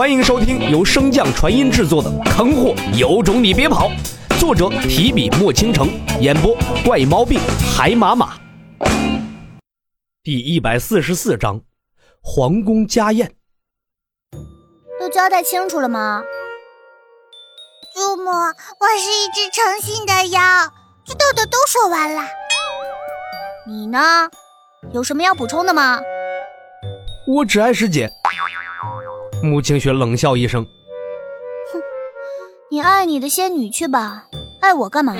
欢迎收听由升降传音制作的《坑货有种你别跑》，作者提笔墨倾城，演播怪猫病海马马。第一百四十四章，皇宫家宴。都交代清楚了吗？祖母，我是一只诚信的妖，知道的都说完了。你呢？有什么要补充的吗？我只爱师姐。穆清雪冷笑一声：“哼，你爱你的仙女去吧，爱我干嘛？”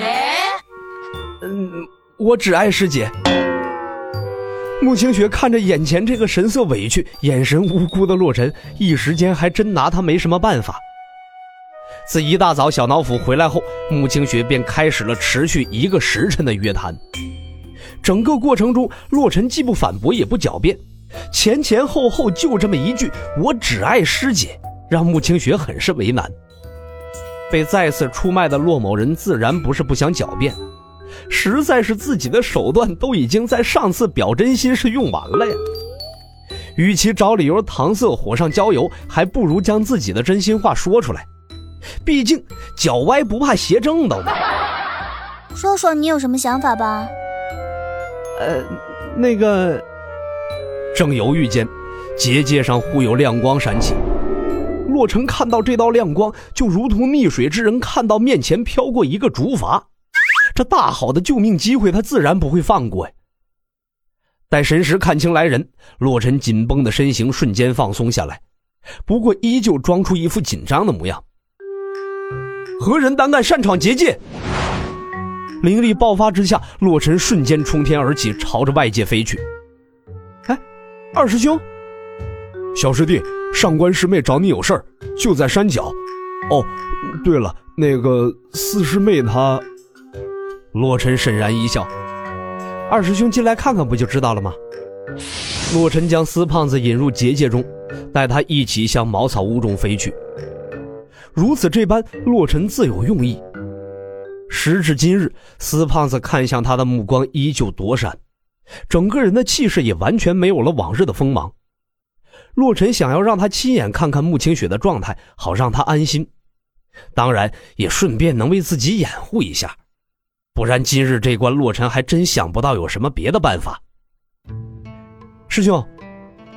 嗯，我只爱师姐。穆清雪看着眼前这个神色委屈、眼神无辜的洛尘，一时间还真拿他没什么办法。自一大早小脑斧回来后，穆清雪便开始了持续一个时辰的约谈。整个过程中，洛尘既不反驳，也不狡辩。前前后后就这么一句“我只爱师姐”，让穆清雪很是为难。被再次出卖的骆某人自然不是不想狡辩，实在是自己的手段都已经在上次表真心是用完了呀。与其找理由搪塞火上浇油，还不如将自己的真心话说出来。毕竟脚歪不怕鞋正的嘛。说说你有什么想法吧。呃，那个。正犹豫间，结界上忽有亮光闪起。洛尘看到这道亮光，就如同溺水之人看到面前飘过一个竹筏，这大好的救命机会，他自然不会放过呀。待神识看清来人，洛尘紧绷的身形瞬间放松下来，不过依旧装出一副紧张的模样。何人胆敢擅闯结界？灵力爆发之下，洛尘瞬间冲天而起，朝着外界飞去。二师兄，小师弟，上官师妹找你有事儿，就在山脚。哦，对了，那个四师妹她……洛尘沈然一笑，二师兄进来看看不就知道了吗？洛尘将司胖子引入结界中，带他一起向茅草屋中飞去。如此这般，洛尘自有用意。时至今日，司胖子看向他的目光依旧躲闪。整个人的气势也完全没有了往日的锋芒。洛尘想要让他亲眼看看穆清雪的状态，好让他安心，当然也顺便能为自己掩护一下。不然今日这关，洛尘还真想不到有什么别的办法。师兄，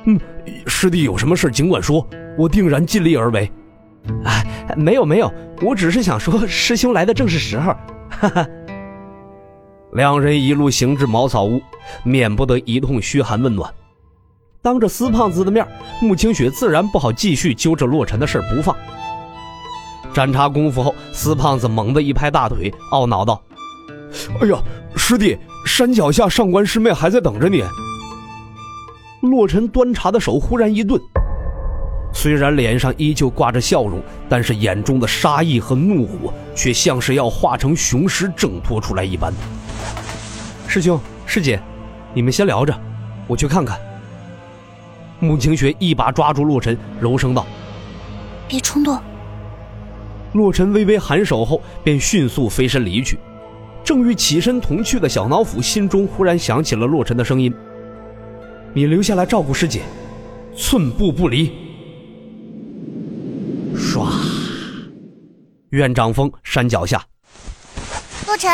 嗯，师弟有什么事尽管说，我定然尽力而为。哎，没有没有，我只是想说，师兄来的正是时候。哈哈。两人一路行至茅草屋，免不得一通嘘寒问暖。当着司胖子的面，穆清雪自然不好继续揪着洛尘的事不放。盏茶功夫后，司胖子猛地一拍大腿，懊恼道：“哎呀，师弟，山脚下上官师妹还在等着你。”洛尘端茶的手忽然一顿，虽然脸上依旧挂着笑容，但是眼中的杀意和怒火却像是要化成雄狮挣脱出来一般。师兄师姐，你们先聊着，我去看看。穆清雪一把抓住洛尘，柔声道：“别冲动。”洛尘微微颔首后，便迅速飞身离去。正欲起身同去的小脑斧，心中忽然响起了洛尘的声音：“你留下来照顾师姐，寸步不离。”唰，院长峰山脚下，洛尘。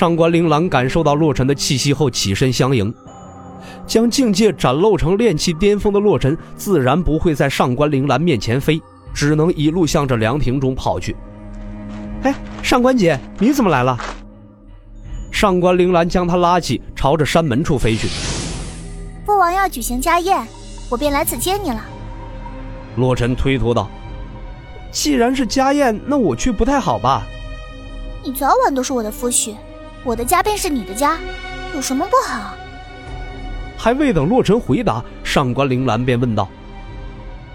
上官铃兰感受到洛尘的气息后，起身相迎。将境界展露成炼气巅峰的洛尘，自然不会在上官铃兰面前飞，只能一路向着凉亭中跑去。哎，上官姐，你怎么来了？上官铃兰将他拉起，朝着山门处飞去。父王要举行家宴，我便来此接你了。洛尘推脱道：“既然是家宴，那我去不太好吧？你早晚都是我的夫婿。”我的家便是你的家，有什么不好？还未等洛尘回答，上官铃兰便问道：“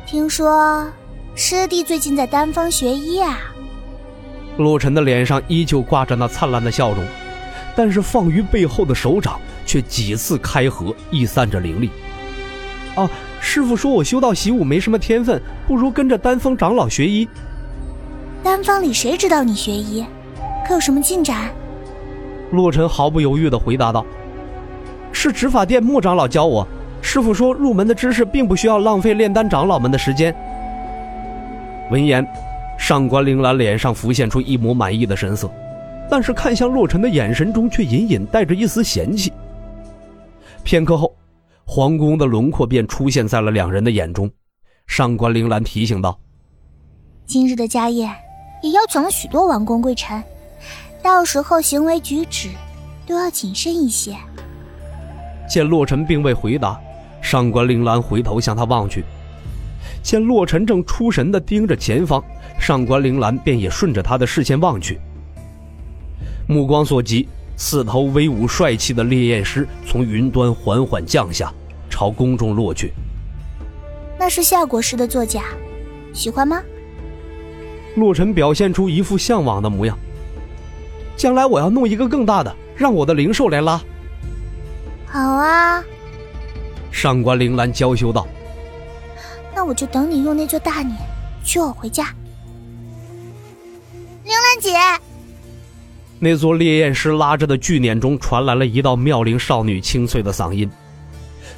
听说师弟最近在丹峰学医啊？”洛尘的脸上依旧挂着那灿烂的笑容，但是放于背后的手掌却几次开合，溢散着灵力。啊，师傅说我修道习武没什么天分，不如跟着丹峰长老学医。丹峰里谁知道你学医？可有什么进展？洛尘毫不犹豫地回答道：“是执法殿莫长老教我，师傅说，入门的知识并不需要浪费炼丹长老们的时间。闻言，上官铃兰脸上浮现出一抹满意的神色，但是看向洛尘的眼神中却隐隐带着一丝嫌弃。片刻后，皇宫的轮廓便出现在了两人的眼中。上官铃兰提醒道：“今日的家宴也邀请了许多王公贵臣，到时候行为举止都要谨慎一些。”见洛尘并未回答，上官铃兰回头向他望去，见洛尘正出神的盯着前方，上官铃兰便也顺着他的视线望去。目光所及，四头威武帅气的烈焰狮从云端缓缓降下，朝宫中落去。那是夏国师的座驾，喜欢吗？洛尘表现出一副向往的模样。将来我要弄一个更大的，让我的灵兽来拉。好啊，上官铃兰娇羞道：“那我就等你用那座大碾娶我回家。”铃兰姐，那座烈焰师拉着的巨碾中传来了一道妙龄少女清脆的嗓音，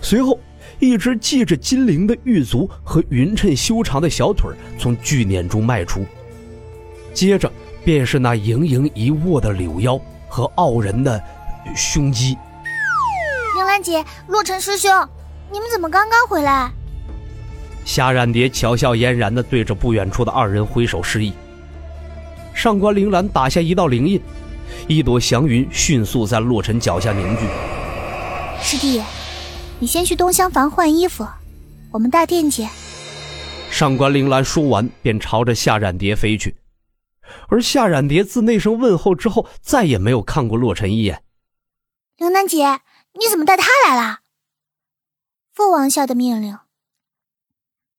随后一只系着金铃的玉足和匀称修长的小腿从巨碾中迈出，接着便是那盈盈一握的柳腰和傲人的胸肌。铃兰姐，洛尘师兄，你们怎么刚刚回来？夏冉蝶巧笑嫣然的对着不远处的二人挥手示意。上官铃兰打下一道灵印，一朵祥云迅速在洛尘脚下凝聚。师弟，你先去东厢房换衣服，我们大殿见。上官铃兰说完，便朝着夏冉蝶飞去。而夏冉蝶自那声问候之后，再也没有看过洛尘一眼。铃兰姐。你怎么带他来了？父王下的命令。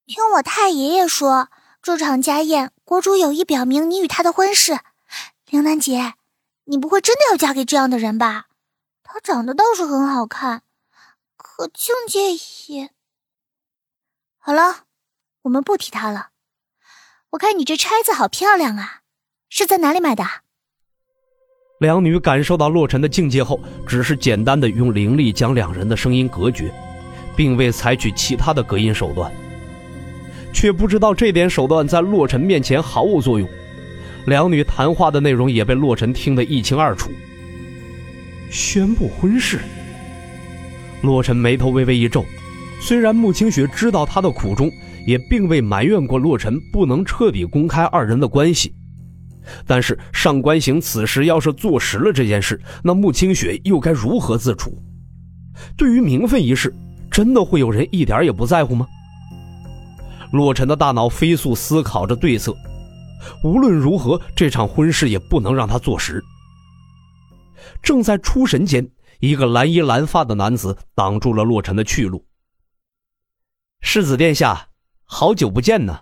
听我太爷爷说，这场家宴，国主有意表明你与他的婚事。铃兰姐，你不会真的要嫁给这样的人吧？他长得倒是很好看，可境界也……好了，我们不提他了。我看你这钗子好漂亮啊，是在哪里买的？两女感受到洛尘的境界后，只是简单的用灵力将两人的声音隔绝，并未采取其他的隔音手段，却不知道这点手段在洛尘面前毫无作用。两女谈话的内容也被洛尘听得一清二楚。宣布婚事。洛尘眉头微微一皱，虽然穆清雪知道他的苦衷，也并未埋怨过洛尘不能彻底公开二人的关系。但是上官行此时要是坐实了这件事，那穆清雪又该如何自处？对于名分一事，真的会有人一点也不在乎吗？洛尘的大脑飞速思考着对策，无论如何，这场婚事也不能让他坐实。正在出神间，一个蓝衣蓝发的男子挡住了洛尘的去路。世子殿下，好久不见呢。